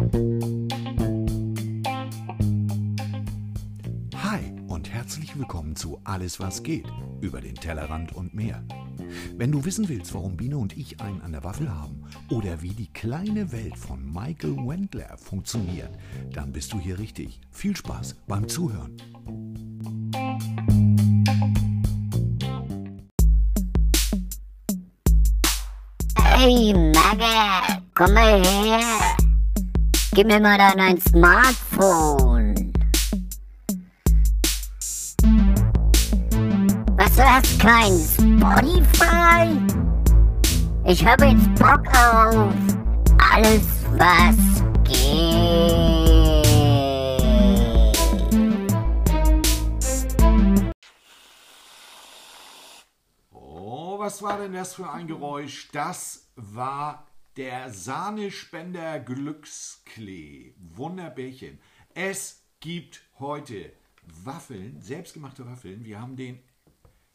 Hi und herzlich willkommen zu Alles was geht über den Tellerrand und mehr. Wenn du wissen willst, warum Biene und ich einen an der Waffel haben oder wie die kleine Welt von Michael Wendler funktioniert, dann bist du hier richtig. Viel Spaß beim Zuhören. Hey Magge, komm mal her. Gib mir mal dann ein Smartphone. Was, du hast kein Spotify? Ich hab jetzt Bock auf alles, was geht. Oh, was war denn das für ein Geräusch? Das war der Sahnespender Glücksklee. Wunderbärchen. Es gibt heute Waffeln, selbstgemachte Waffeln. Wir haben den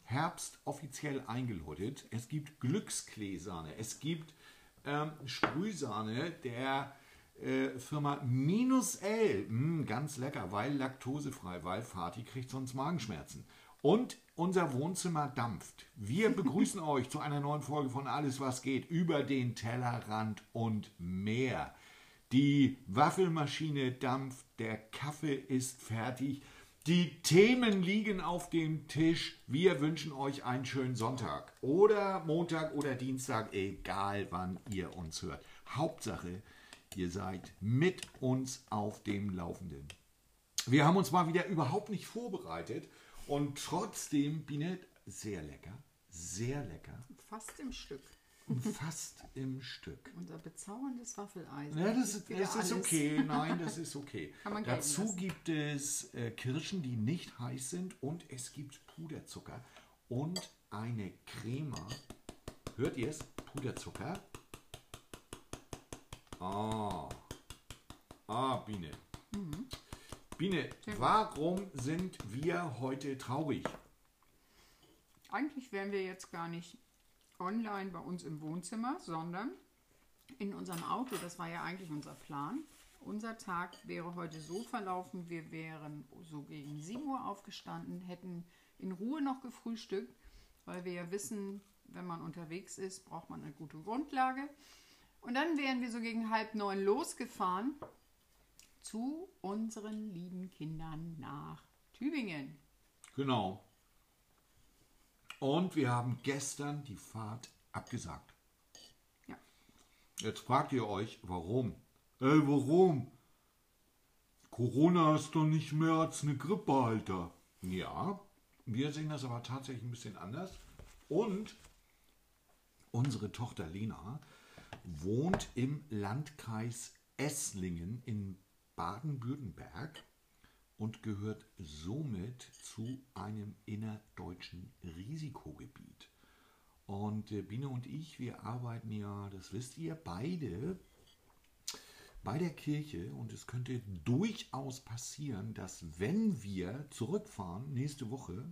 Herbst offiziell eingeläutet. Es gibt Glückskleesahne. Es gibt ähm, Sprühsahne der äh, Firma Minus L. Mm, ganz lecker, weil laktosefrei, weil Fatih kriegt sonst Magenschmerzen. Und unser Wohnzimmer dampft. Wir begrüßen euch zu einer neuen Folge von Alles, was geht über den Tellerrand und mehr. Die Waffelmaschine dampft, der Kaffee ist fertig, die Themen liegen auf dem Tisch. Wir wünschen euch einen schönen Sonntag oder Montag oder Dienstag, egal wann ihr uns hört. Hauptsache, ihr seid mit uns auf dem Laufenden. Wir haben uns mal wieder überhaupt nicht vorbereitet und trotzdem, Biene, sehr lecker, sehr lecker Fast im Stück. fast im Stück. Unser bezauberndes Waffeleisen. Ja, das, ist- das ist okay. Nein, das ist okay. Dazu gibt es äh, Kirschen, die nicht heiß sind und es gibt Puderzucker und eine Crema. Hört ihr es? Puderzucker. Ah. Ah, Biene. Mhm. Biene, warum sind wir heute traurig? Eigentlich wären wir jetzt gar nicht online bei uns im Wohnzimmer, sondern in unserem Auto. Das war ja eigentlich unser Plan. Unser Tag wäre heute so verlaufen, wir wären so gegen 7 Uhr aufgestanden, hätten in Ruhe noch gefrühstückt, weil wir ja wissen, wenn man unterwegs ist, braucht man eine gute Grundlage. Und dann wären wir so gegen halb neun losgefahren zu unseren lieben Kindern nach Tübingen. Genau. Und wir haben gestern die Fahrt abgesagt. Ja. Jetzt fragt ihr euch, warum? Ey, warum? Corona ist doch nicht mehr als eine Grippe, Alter. Ja, wir sehen das aber tatsächlich ein bisschen anders. Und unsere Tochter Lena wohnt im Landkreis Esslingen in Baden-Württemberg und gehört somit zu einem innerdeutschen Risikogebiet. Und äh, Biene und ich, wir arbeiten ja, das wisst ihr, beide bei der Kirche und es könnte durchaus passieren, dass wenn wir zurückfahren nächste Woche,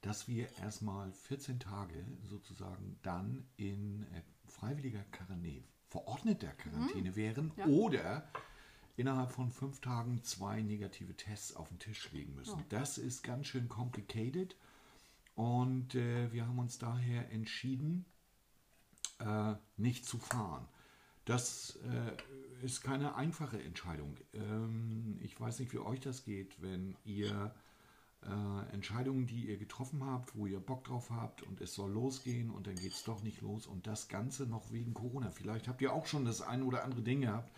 dass wir erstmal 14 Tage sozusagen dann in äh, freiwilliger Quarantäne, verordneter Quarantäne wären ja. oder innerhalb von fünf Tagen zwei negative Tests auf den Tisch legen müssen. Das ist ganz schön complicated und äh, wir haben uns daher entschieden, äh, nicht zu fahren. Das äh, ist keine einfache Entscheidung. Ähm, ich weiß nicht, wie euch das geht, wenn ihr äh, Entscheidungen, die ihr getroffen habt, wo ihr Bock drauf habt und es soll losgehen und dann geht es doch nicht los und das Ganze noch wegen Corona. Vielleicht habt ihr auch schon das ein oder andere Ding gehabt,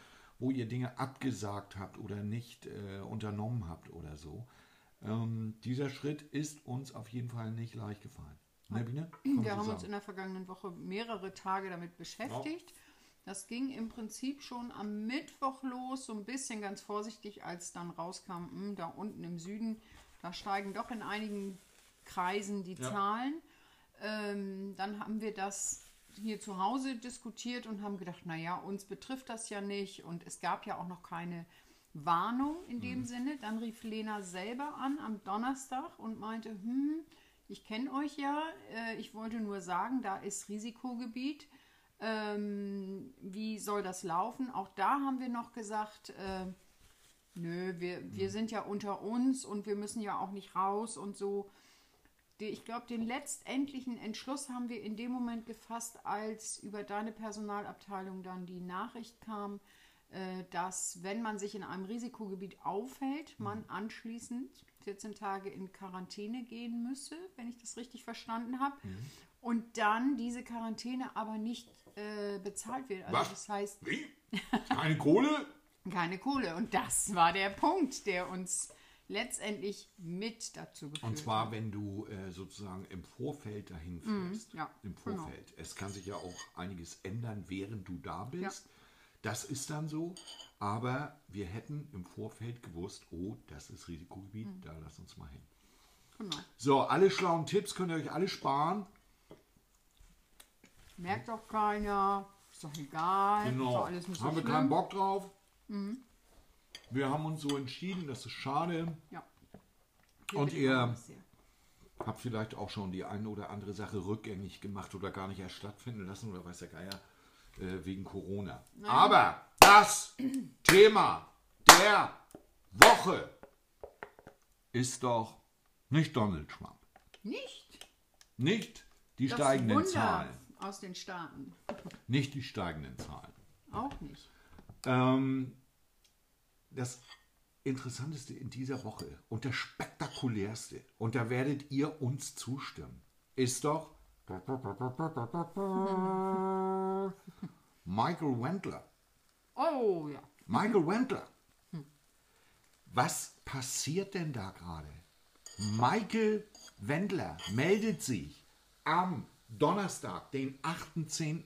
wo ihr Dinge abgesagt habt oder nicht äh, unternommen habt oder so. Ähm, dieser Schritt ist uns auf jeden Fall nicht leicht gefallen. Ne, Biene? Wir haben uns in der vergangenen Woche mehrere Tage damit beschäftigt. Das ging im Prinzip schon am Mittwoch los, so ein bisschen ganz vorsichtig, als dann rauskam, hm, da unten im Süden, da steigen doch in einigen Kreisen die Ja. Zahlen. Ähm, dann haben wir das hier zu Hause diskutiert und haben gedacht, naja, uns betrifft das ja nicht und es gab ja auch noch keine Warnung in dem Sinne. Dann rief Lena selber an am Donnerstag und meinte, hm, ich kenne euch ja, äh, ich wollte nur sagen, da ist Risikogebiet. Ähm, wie soll das laufen? Auch da haben wir noch gesagt, äh, nö, wir, wir sind ja unter uns und wir müssen ja auch nicht raus und so. Ich glaube, den letztendlichen Entschluss haben wir in dem Moment gefasst, als über deine Personalabteilung dann die Nachricht kam, äh, dass wenn man sich in einem Risikogebiet aufhält, man anschließend 14 Tage in Quarantäne gehen müsse, wenn ich das richtig verstanden habe. Und dann diese Quarantäne aber nicht äh, bezahlt wird. Also Was? das heißt, Wie? Keine Kohle? keine Kohle. Und das war der Punkt, der uns letztendlich mit dazu geführt Und zwar, wenn du äh, sozusagen im Vorfeld dahin fährst. Mhm, ja, Im genau. Vorfeld. Es kann sich ja auch einiges ändern, während du da bist. Das ist dann so. Aber wir hätten im Vorfeld gewusst, oh, das ist Risikogebiet, Mhm. da lass uns mal hin. Genau. So, alle schlauen Tipps könnt ihr euch alle sparen. Merkt doch keiner. Ist doch egal. Ist Genau. doch alles nicht so haben wir schlimm. keinen Bock drauf. Wir haben uns so entschieden, das ist schade. Ja. Wir Und ihr-. Habt vielleicht auch schon die eine oder andere Sache rückgängig gemacht oder gar nicht erst stattfinden lassen oder weiß der Geier äh, wegen Corona. Aber das Thema der Woche ist doch nicht Donald Trump. Nicht Nicht die das steigenden Wunder Zahlen. aus den Staaten. Nicht die steigenden Zahlen. Auch nicht. Ähm, das Interessanteste in dieser Woche und das Spektakulärste, und da werdet ihr uns zustimmen, ist doch Michael Wendler. Oh ja. Michael Wendler. Was passiert denn da gerade? Michael Wendler meldet sich am Donnerstag, den 8.10.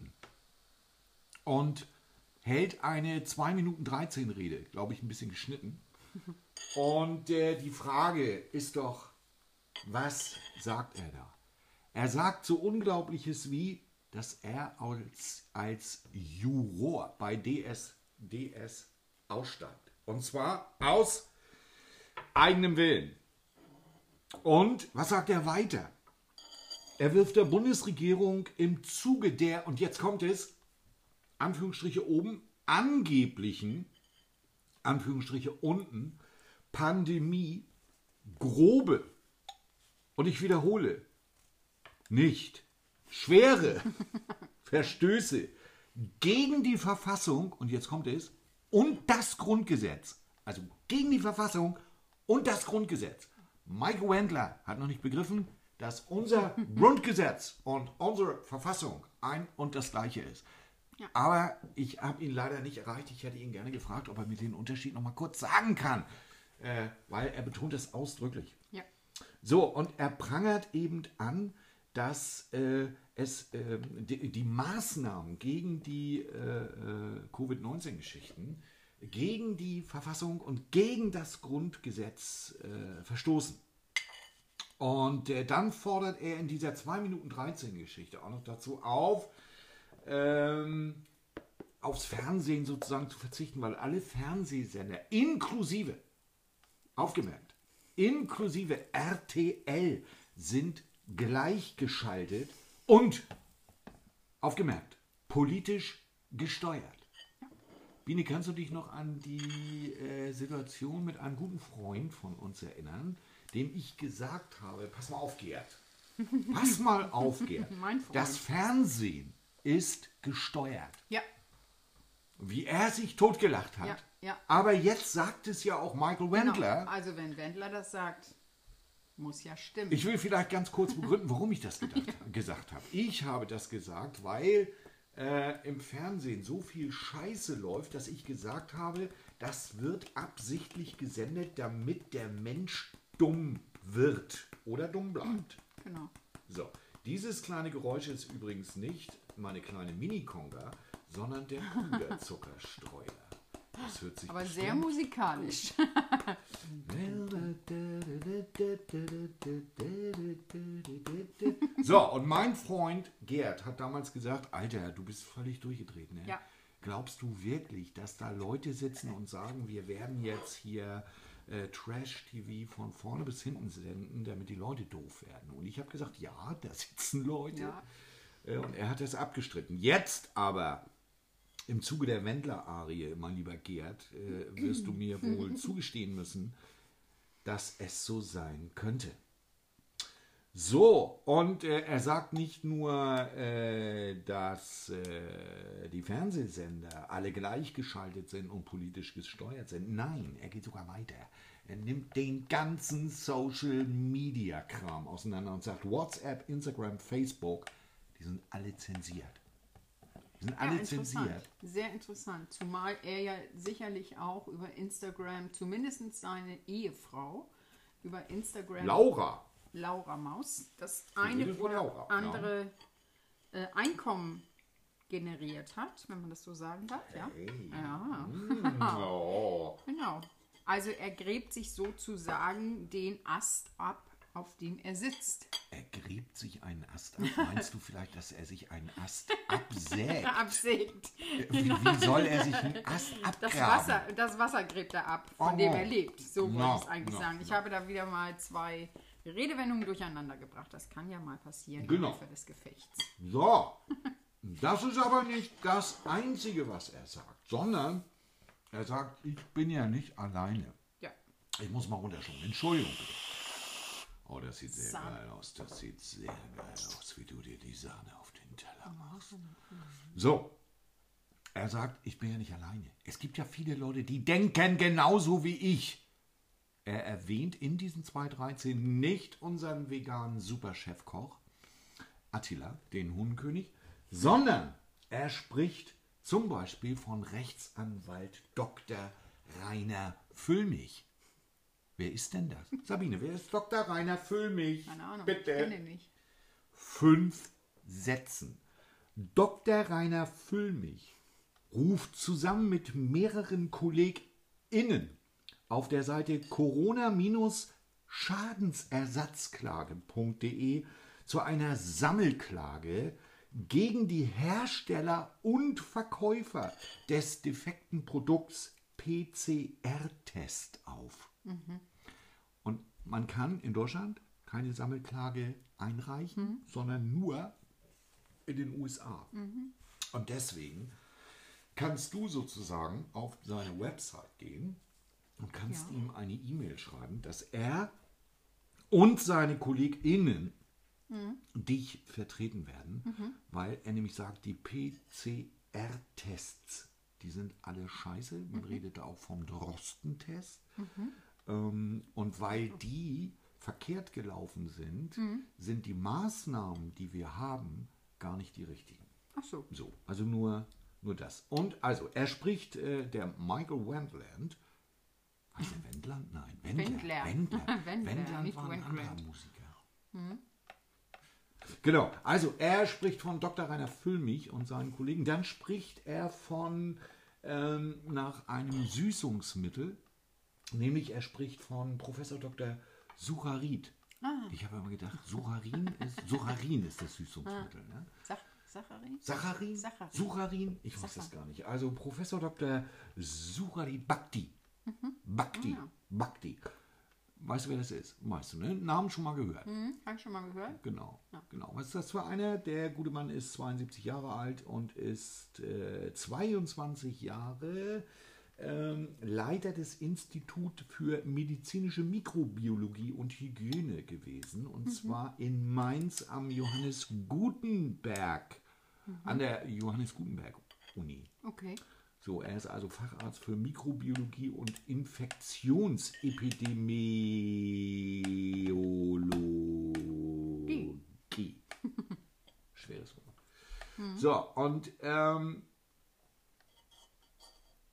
und hält eine 2 Minuten 13 Rede, glaube ich, ein bisschen geschnitten. Und äh, die Frage ist doch, was sagt er da? Er sagt so Unglaubliches wie, dass er als, als Juror bei DS, DS aussteigt. Und zwar aus eigenem Willen. Und was sagt er weiter? Er wirft der Bundesregierung im Zuge der, und jetzt kommt es, Anführungsstriche oben, angeblichen, Anführungsstriche unten, Pandemie, grobe, und ich wiederhole, nicht schwere Verstöße gegen die Verfassung, und jetzt kommt es, und das Grundgesetz. Also gegen die Verfassung und das Grundgesetz. Mike Wendler hat noch nicht begriffen, dass unser Grundgesetz und unsere Verfassung ein und das gleiche ist. Aber ich habe ihn leider nicht erreicht. Ich hätte ihn gerne gefragt, ob er mir den Unterschied noch mal kurz sagen kann, äh, weil er betont es ausdrücklich. Ja. So, und er prangert eben an, dass äh, es äh, die, die Maßnahmen gegen die äh, äh, Covid-19-Geschichten, gegen die Verfassung und gegen das Grundgesetz äh, verstoßen. Und dann fordert er in dieser 2 Minuten 13 Geschichte auch noch dazu auf, ähm, aufs Fernsehen sozusagen zu verzichten, weil alle Fernsehsender inklusive aufgemerkt, inklusive RTL sind gleichgeschaltet und aufgemerkt, politisch gesteuert. Biene, kannst du dich noch an die äh, Situation mit einem guten Freund von uns erinnern, dem ich gesagt habe, pass mal auf, Gerd. Pass mal auf, Gerd. Mein Freund. Das Fernsehen ist gesteuert Ja. wie er sich totgelacht hat. Ja, ja. Aber jetzt sagt es ja auch Michael Wendler. Genau. Also wenn Wendler das sagt, muss ja stimmen. Ich will vielleicht ganz kurz begründen, warum ich das gedacht, gesagt habe. Ich habe das gesagt, weil äh, im Fernsehen so viel Scheiße läuft, dass ich gesagt habe, das wird absichtlich gesendet, damit der Mensch dumm wird oder dumm bleibt. genau. So, dieses kleine Geräusch ist übrigens nicht meine kleine Mini-Conga, sondern der Puderzuckerstreuer. Das hört sich Aber sehr musikalisch. So, und mein Freund Gerd hat damals gesagt, Alter, du bist völlig durchgedreht, ne? Ja. Glaubst du wirklich, dass da Leute sitzen und sagen, wir werden jetzt hier äh, Trash-TV von vorne bis hinten senden, damit die Leute doof werden? Und ich habe gesagt, ja, da sitzen Leute. Ja. Äh, und er hat das abgestritten. Jetzt aber Im Zuge der Wendler-Arie, mein lieber Gerd, äh, wirst du mir wohl zugestehen müssen, dass es so sein könnte. So, und äh, er sagt nicht nur, äh, dass äh, die Fernsehsender alle gleichgeschaltet sind und politisch gesteuert sind. Nein, er geht sogar weiter. Er nimmt den ganzen Social Media Kram auseinander und sagt, WhatsApp, Instagram, Facebook, die sind alle zensiert. Die sind alle zensiert. Sehr interessant. Zumal er ja sicherlich auch über Instagram, zumindest seine Ehefrau, über Instagram. Laura. Laura Maus, das eine oder Laura, andere äh, Einkommen generiert hat, wenn man das so sagen darf. Ja, ja. Oh. genau. Also er gräbt sich sozusagen den Ast ab, auf dem er sitzt. Er gräbt sich einen Ast ab. Meinst du vielleicht, dass er sich einen Ast absägt? Absägt. Wie, wie soll er sich einen Ast abgraben? Das Wasser, das Wasser gräbt er ab, von Oh. dem er lebt. So wollte No, ich es eigentlich no, sagen. Ich no. habe da wieder mal zwei Redewendungen durcheinander gebracht. Das kann ja mal passieren Genau. im Laufe des Gefechts. So, das ist aber nicht das Einzige, was er sagt, sondern er sagt, ich bin ja nicht alleine. Ja. Ich muss mal runterschauen. Entschuldigung. Oh, das sieht sehr Sahne. geil aus. Das sieht sehr geil aus, wie du dir die Sahne auf den Teller machst. So. Er sagt, ich bin ja nicht alleine. Es gibt ja viele Leute, die denken genauso wie ich. Er erwähnt in diesen 213 nicht unseren veganen Superchefkoch Attila, den Huhnkönig, sondern er spricht zum Beispiel von Rechtsanwalt Dr. Rainer Füllmich. Wer ist denn das? Sabine, wer ist Dr. Rainer Füllmich? Keine Ahnung. Bitte. Ich kenne ihn nicht. fünf Sätzen. Dr. Rainer Füllmich ruft zusammen mit mehreren KollegInnen auf der Seite corona-schadensersatzklage.de zu einer Sammelklage gegen die Hersteller und Verkäufer des defekten Produkts PCR-Test auf. Und man kann in Deutschland keine Sammelklage einreichen, sondern nur in den USA. Und deswegen kannst du sozusagen auf seine Website gehen und kannst Ja. ihm eine E-Mail schreiben, dass er und seine KollegInnen dich vertreten werden, weil er nämlich sagt, die PCR-Tests, die sind alle scheiße. Man redet da auch vom Drostentest. Ähm, und weil die verkehrt gelaufen sind, sind die Maßnahmen, die wir haben, gar nicht die richtigen. Ach so. So, also nur, nur das. Und also, er spricht äh, der Michael Wendland. Wendland? Nein, Wendler. Wendler. Wendler. Wendler, Wendland nicht war ein anderer Musiker. Genau, also er spricht von Dr. Rainer Füllmich und seinen Kollegen. Dann spricht er von ähm, nach einem Süßungsmittel, nämlich er spricht von Professor Dr. Sucharid. Ich habe immer gedacht, Sucharin ist, Sucharin ist das Süßungsmittel. Ne? Sach Sacharin? Sacharin? Saccharin. Sucharin? Ich weiß das gar nicht. Also Professor Dr. Sucharid Bhakti. Bhakti. Bhakti. Weißt du, wer das ist? Weißt du, ne? Namen schon mal gehört. Hm, habe ich schon mal gehört. Genau. genau. Was ist das für einer? Der gute Mann ist 72 Jahre alt und ist äh, 22 Jahre ähm, Leiter des Instituts für medizinische Mikrobiologie und Hygiene gewesen. Und zwar in Mainz am Johannes Gutenberg, an der Johannes Gutenberg Uni. Okay. So, er ist also Facharzt für Mikrobiologie und Infektionsepidemiologie. Schweres Wort. So, und ähm,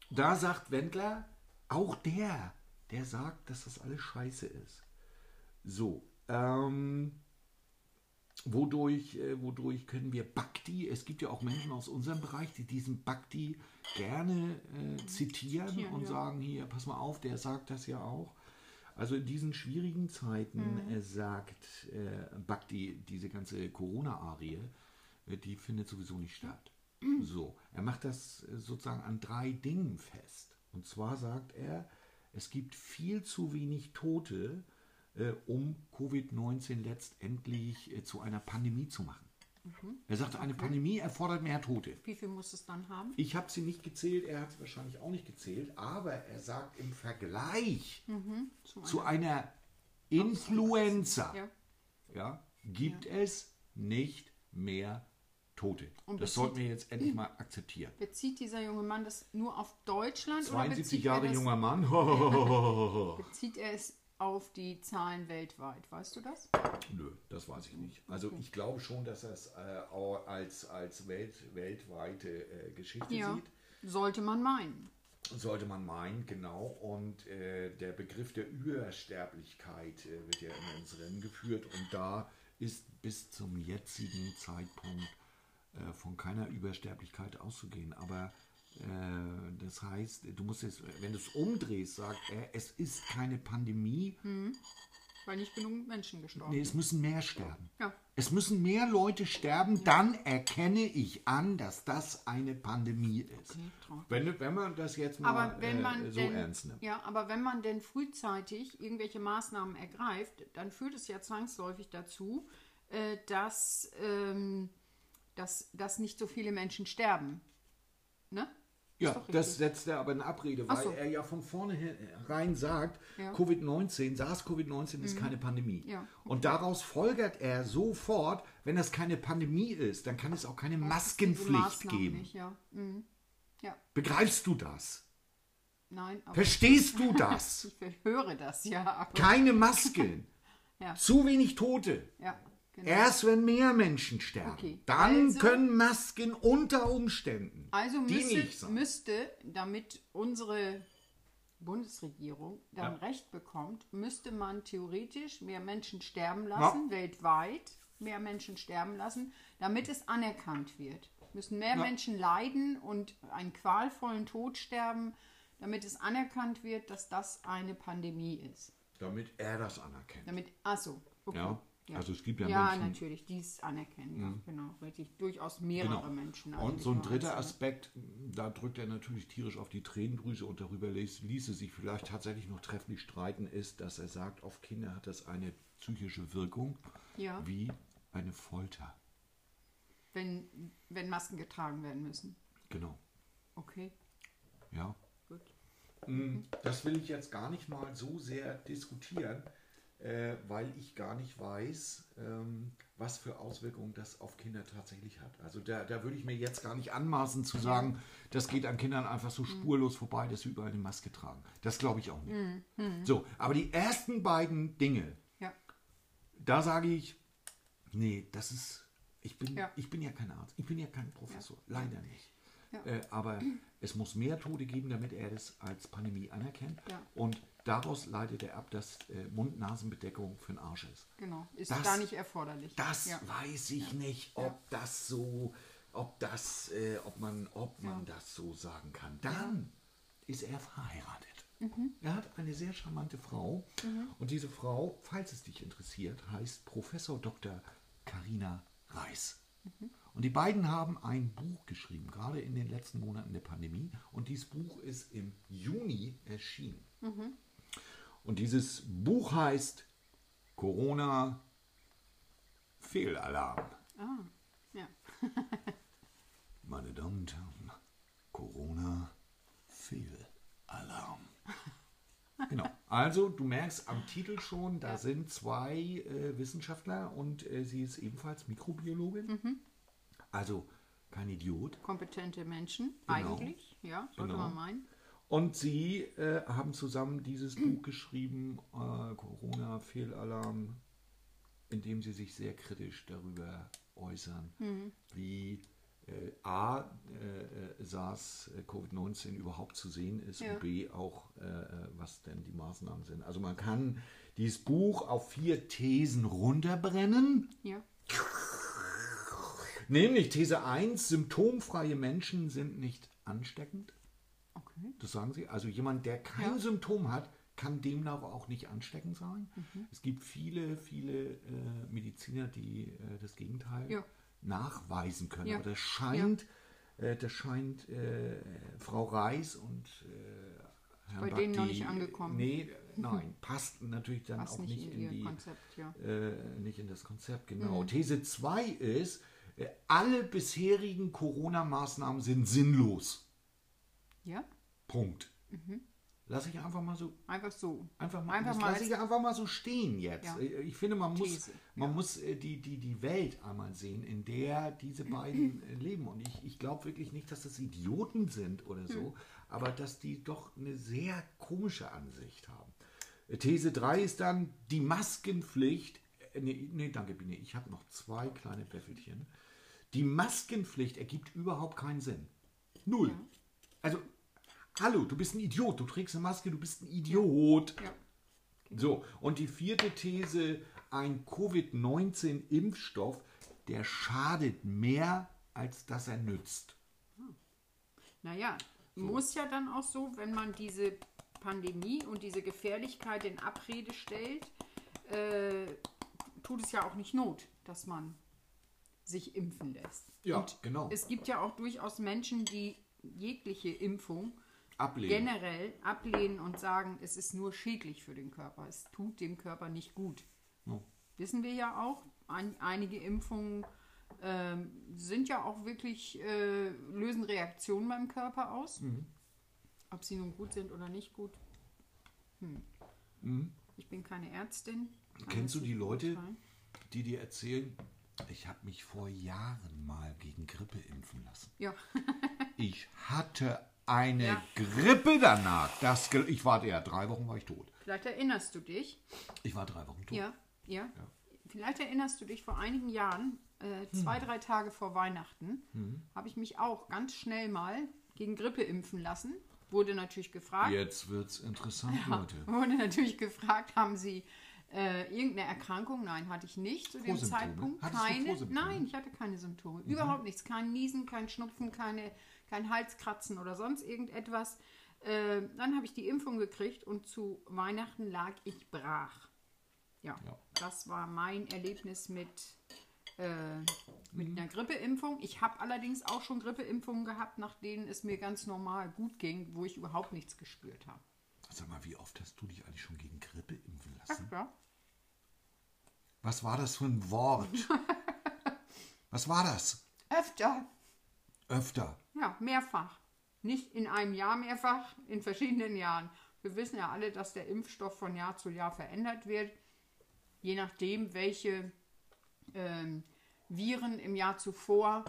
da sagt Wendler, auch der, der sagt, dass das alles scheiße ist. So, ähm, Wodurch, äh, wodurch können wir Bhakti, es gibt ja auch Menschen aus unserem Bereich, die diesen Bhakti gerne äh, zitieren Zitieren, und ja. sagen, hier, pass mal auf, der sagt das ja auch. Also in diesen schwierigen Zeiten äh, sagt äh, Bhakti, diese ganze Corona-Arie, äh, die findet sowieso nicht statt. So, er macht das äh, sozusagen an drei Dingen fest. Und zwar sagt er, es gibt viel zu wenig Tote, äh, um Covid-19 letztendlich äh, zu einer Pandemie zu machen. Er sagte, eine Pandemie erfordert mehr Tote. Wie viel muss es dann haben? Ich habe sie nicht gezählt, er hat sie wahrscheinlich auch nicht gezählt, aber er sagt im Vergleich zu einer Influenza Ja. ja, gibt es nicht mehr Tote. Und das bezieht- sollten wir jetzt endlich mal akzeptieren. Bezieht dieser junge Mann das nur auf Deutschland oder 72 bezieht Jahre er junger Mann. bezieht er es auf die Zahlen weltweit? Weißt du das? Nö, das weiß ich nicht. Also ich glaube schon, dass er es äh, als, als Welt, weltweite äh, Geschichte Ja. sieht. Sollte man meinen. Sollte man meinen, genau. Und äh, der Begriff der Übersterblichkeit äh, wird ja immer ins Rennen geführt. Und da ist bis zum jetzigen Zeitpunkt äh, von keiner Übersterblichkeit auszugehen. Aber das heißt, du musst jetzt, wenn du es umdrehst, sagt er, es ist keine Pandemie. Weil nicht genug Menschen gestorben Nee, es müssen mehr sterben. Ja. Es müssen mehr Leute sterben, dann erkenne ich an, dass das eine Pandemie ist. traurig. Wenn, wenn man das jetzt mal Aber wenn man äh, so denn, ernst nimmt. ja, aber wenn man denn frühzeitig irgendwelche Maßnahmen ergreift, dann führt es ja zwangsläufig dazu, äh, dass, ähm, dass, dass nicht so viele Menschen sterben. Ne? Ja, das setzt er aber in Abrede, weil so. er ja von vornherein sagt, Ja. Mhm. Covid-19, SARS-CoV-19 ist keine Pandemie. Ja, Und daraus folgert er sofort, wenn das keine Pandemie ist, dann kann es auch keine Maskenpflicht geben. Nicht, ja. Mhm. Begreifst du das? nein, aber Verstehst du das? ich höre das, ja. Keine Masken. Zu wenig Tote. ja, genau. Erst wenn mehr Menschen sterben, Okay, dann also- können Masken unter Umständen Also müsste, sein. müsste, damit unsere Bundesregierung dann Ja. Recht bekommt, müsste man theoretisch mehr Menschen sterben lassen, weltweit mehr Menschen sterben lassen, damit es anerkannt wird. Müssen mehr Ja. Menschen leiden und einen qualvollen Tod sterben, damit es anerkannt wird, dass das eine Pandemie ist. Damit er das anerkennt. Damit, achso, okay. Ja, also es gibt ja ja Menschen- Mhm. natürlich, die es anerkennen. Ja, genau, richtig. Durchaus mehrere Genau. Menschen. Und so ein dritter einzelne. Aspekt, da drückt er natürlich tierisch auf die Tränendrüse und darüber ließ, ließe sich vielleicht tatsächlich noch trefflich streiten, ist, dass er sagt, auf Kinder hat das eine psychische Wirkung Ja. wie eine Folter. wenn, wenn Masken getragen werden müssen. Genau. Okay, Ja. gut. Das will ich jetzt gar nicht mal so sehr diskutieren, äh, weil ich gar nicht weiß, ähm, was für Auswirkungen das auf Kinder tatsächlich hat. Also da, da würde ich mir jetzt gar nicht anmaßen zu sagen, das geht an Kindern einfach so spurlos vorbei, dass sie überall eine Maske tragen. Das glaube ich auch nicht. So, aber die ersten beiden Dinge, Ja, da sage ich, nee, das ist, ich bin, Ja. ich bin ja kein Arzt, ich bin ja kein Professor, leider nicht. Äh, aber es muss mehr Tote geben, damit er das als Pandemie anerkennt. Und daraus leitet er ab, dass äh, Mund-Nasen-Bedeckung für den Arsch ist. genau. Ist Das- da nicht erforderlich. Das weiß ich nicht, ob das so, ob das, äh, ob man, ob man das so sagen kann. Dann ist er verheiratet. Mhm. Er hat eine sehr charmante Frau und diese Frau, falls es dich interessiert, heißt Professor Dr. Karina Reis. Mhm. Und die beiden haben ein Buch geschrieben, gerade in den letzten Monaten der Pandemie. Und dieses Buch ist im Juni erschienen. Mhm. Und dieses Buch heißt Corona Fehlalarm. Ah, ja. Meine Damen und Herren, Corona Fehlalarm. Genau. Also, du merkst am Titel schon, da sind zwei äh, Wissenschaftler und äh, sie ist ebenfalls Mikrobiologin. Mhm. Also kein Idiot. Kompetente Menschen, Genau. eigentlich. Ja, sollte Genau. man meinen. Und sie äh, haben zusammen dieses Buch geschrieben, äh, Corona Fehlalarm, in dem sie sich sehr kritisch darüber äußern, wie äh, A, äh, äh, SARS äh, Covid-19 überhaupt zu sehen ist Ja. und B, auch äh, was denn die Maßnahmen sind. Also man kann dieses Buch auf vier Thesen runterbrennen. Ja. Nämlich These 1, symptomfreie Menschen sind nicht ansteckend. Okay. Das sagen sie. Also jemand, der kein Ja. Symptom hat, kann demnach auch nicht ansteckend sein. Mhm. Es gibt viele, viele äh, Mediziner, die äh, das Gegenteil Ja. nachweisen können. Ja. Aber das scheint, äh, das scheint äh, Frau Reis und äh, Herrn Bei denen noch nicht angekommen. Nee, nein, passt natürlich dann Passt auch nicht in in, die Konzept, ja. äh, nicht in das Konzept, genau. Mhm. These 2 ist, Alle bisherigen Corona-Maßnahmen sind sinnlos. Ja? Punkt. Lass ich einfach mal so Einfach so. Einfach mal, Einfach mal lasse ich einfach mal so stehen jetzt. Ja. Ich finde, man muss, These, man muss äh, die, die, die Welt einmal sehen, in der diese beiden äh, leben. Und ich, ich glaube wirklich nicht, dass das Idioten sind oder so, aber dass die doch eine sehr komische Ansicht haben. Äh, These 3 ist dann die Maskenpflicht. Äh, nee, nee, danke, Biene. Ich habe noch zwei kleine Wäffelchen. Die Maskenpflicht ergibt überhaupt keinen Sinn. Null. Also, hallo, du bist ein Idiot. Du trägst eine Maske, du bist ein Idiot. Ja. So, und die vierte These, ein Covid-19-Impfstoff, der schadet mehr, als dass er nützt. Naja, muss ja dann auch so, wenn man diese Pandemie und diese Gefährlichkeit in Abrede stellt, äh, tut es ja auch nicht Not, dass man sich impfen lässt. Ja, und genau. Es gibt ja auch durchaus Menschen, die jegliche Impfung Ablehnen. generell ablehnen und sagen, es ist nur schädlich für den Körper. Es tut dem Körper nicht gut. Ja. Wissen wir ja auch. Ein, einige Impfungen ähm, sind ja auch wirklich, äh, lösen Reaktionen beim Körper aus. Mhm. Ob sie nun gut sind oder nicht gut. Hm. Ich bin keine Ärztin. Kennst du die Leute, die dir erzählen, ich habe mich vor Jahren mal gegen Grippe impfen lassen. Ja, Ich hatte eine Ja. Grippe danach. Das, ich war ja drei Wochen war ich tot. vielleicht erinnerst du dich. Ich war drei Wochen tot. Ja, ja. Vielleicht erinnerst du dich, vor einigen Jahren, äh, zwei, Hm. drei Tage vor Weihnachten, habe ich mich auch ganz schnell mal gegen Grippe impfen lassen. Wurde natürlich gefragt. Jetzt wird's interessant, Leute. Wurde natürlich gefragt, haben Sie äh, irgendeine Erkrankung? Nein, hatte ich nicht zu dem? Zeitpunkt. Hattest Keine. Mhm. Nein, ich hatte keine Symptome. Überhaupt nichts. Kein Niesen, kein Schnupfen, keine, kein Halskratzen oder sonst irgendetwas. Äh, dann habe ich die Impfung gekriegt und zu Weihnachten lag ich brach. Ja, Ja. das war mein Erlebnis mit, äh, mit Mhm. einer Grippeimpfung. Ich habe allerdings auch schon Grippeimpfungen gehabt, nach denen es mir ganz normal gut ging, wo ich überhaupt nichts gespürt habe. Sag mal, wie oft hast du dich eigentlich schon gegen Grippe impfen Ach lassen? ja. Was war das für ein Wort? Was war das? Öfter. Öfter. Ja, mehrfach. Nicht in einem Jahr mehrfach, in verschiedenen Jahren. Wir wissen ja alle, dass der Impfstoff von Jahr zu Jahr verändert wird. Je nachdem, welche ähm, Viren im Jahr zuvor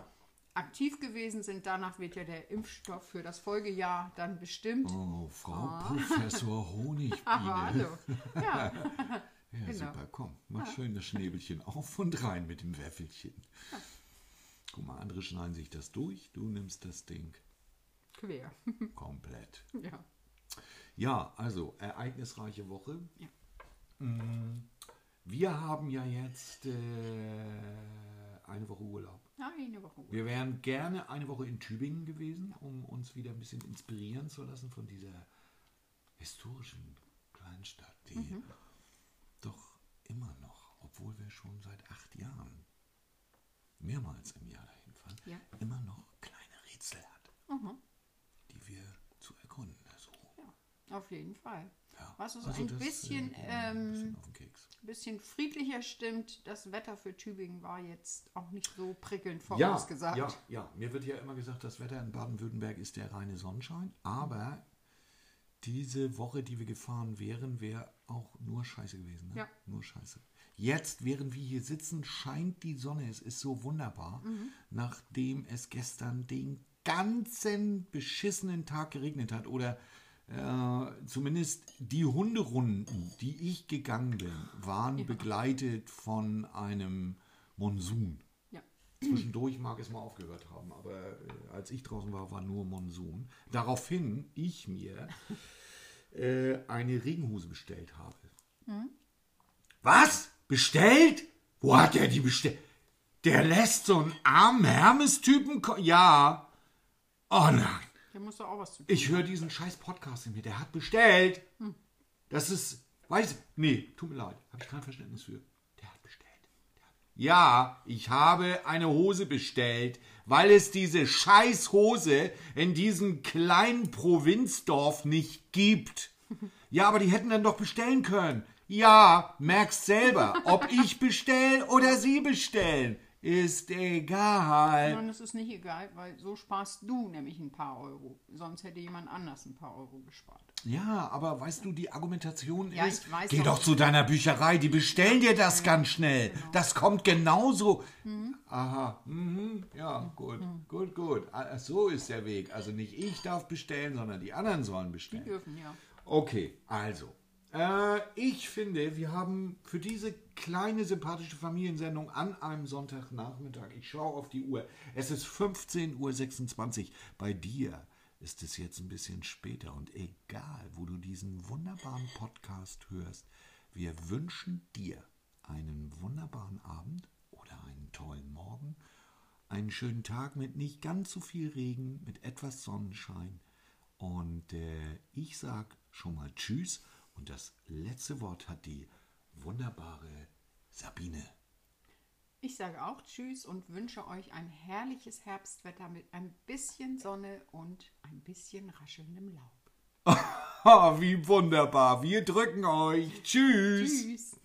aktiv gewesen sind. Danach wird ja der Impfstoff für das Folgejahr dann bestimmt. Oh, Frau Professor Honigbiene. Aber hallo. Ja, Ja, Genau. super, komm. Mach schön das Schnäbelchen auf und rein mit dem Wäffelchen. Guck mal, andere schneiden sich das durch, du nimmst das Ding quer. komplett. Ja. Ja, also ereignisreiche Woche. Ja. Mm, Wir haben ja jetzt äh, eine Woche Urlaub. Eine Woche. Wir wären gerne eine Woche in Tübingen gewesen, um uns wieder ein bisschen inspirieren zu lassen von dieser historischen Kleinstadt, die Mhm. doch immer noch, obwohl wir schon seit acht Jahren mehrmals im Jahr dahin fahren, Ja. immer noch kleine Rätsel hat, Mhm. die wir zu erkunden versuchen. Auf jeden Fall. Ja, Was uns also ein das, bisschen, äh, ein ähm, bisschen den Keks. bisschen friedlicher stimmt. Das Wetter für Tübingen war jetzt auch nicht so prickelnd Ja, vorausgesagt. ja, ja, mir wird ja immer gesagt, das Wetter in Baden-Württemberg ist der reine Sonnenschein, aber diese Woche, die wir gefahren wären, wäre auch nur scheiße gewesen. Ne? Ja. Nur scheiße. Jetzt, während wir hier sitzen, scheint die Sonne. Es ist so wunderbar, Mhm. nachdem es gestern den ganzen beschissenen Tag geregnet hat oder äh, zumindest die Hunderunden, die ich gegangen bin, waren begleitet von einem Monsun. Ja. Zwischendurch mag es mal aufgehört haben, aber äh, als ich draußen war, war nur Monsun. Daraufhin ich mir äh, eine Regenhose bestellt habe. Was? Bestellt? Wo hat er die bestellt? Der lässt so einen armen Hermes-Typen. Ja. Oh nein. Da musst du auch was zu tun. Ich höre diesen scheiß Podcast nicht mehr. Der hat bestellt. Das ist. Weiß. Nee, tut mir leid. Habe ich kein Verständnis für. Der hat bestellt. Der hat, ja, ich habe eine Hose bestellt, weil es diese scheiß Hose in diesem kleinen Provinzdorf nicht gibt. Ja, aber die hätten dann doch bestellen können. Ja, merkst selber, ob ich bestell oder sie bestellen. Ist egal. Nein, das ist nicht egal, weil so sparst du nämlich ein paar Euro. Sonst hätte jemand anders ein paar Euro gespart. Ja, aber weißt du, die Argumentation Ja, ist, geh doch. doch zu deiner Bücherei, die bestellen dir das ganz schnell. Das kommt genauso. Aha, mhm, ja, gut, gut, gut. Ah, So ist der Weg. Also nicht ich darf bestellen, sondern die anderen sollen bestellen. Dürfen, ja. Okay, also. Äh, ich finde, wir haben für diese kleine sympathische Familiensendung an einem Sonntagnachmittag, ich schaue auf die Uhr, es ist 15.26 Uhr. Bei dir ist es jetzt ein bisschen später und egal, wo du diesen wunderbaren Podcast hörst, wir wünschen dir einen wunderbaren Abend oder einen tollen Morgen, einen schönen Tag mit nicht ganz so viel Regen, mit etwas Sonnenschein. Und äh, ich sag schon mal Tschüss und das letzte Wort hat die wunderbare Sabine. Ich sage auch Tschüss und wünsche euch ein herrliches Herbstwetter mit ein bisschen Sonne und ein bisschen raschelndem Laub. Oh, wie wunderbar. Wir drücken euch. Tschüss. Tschüss.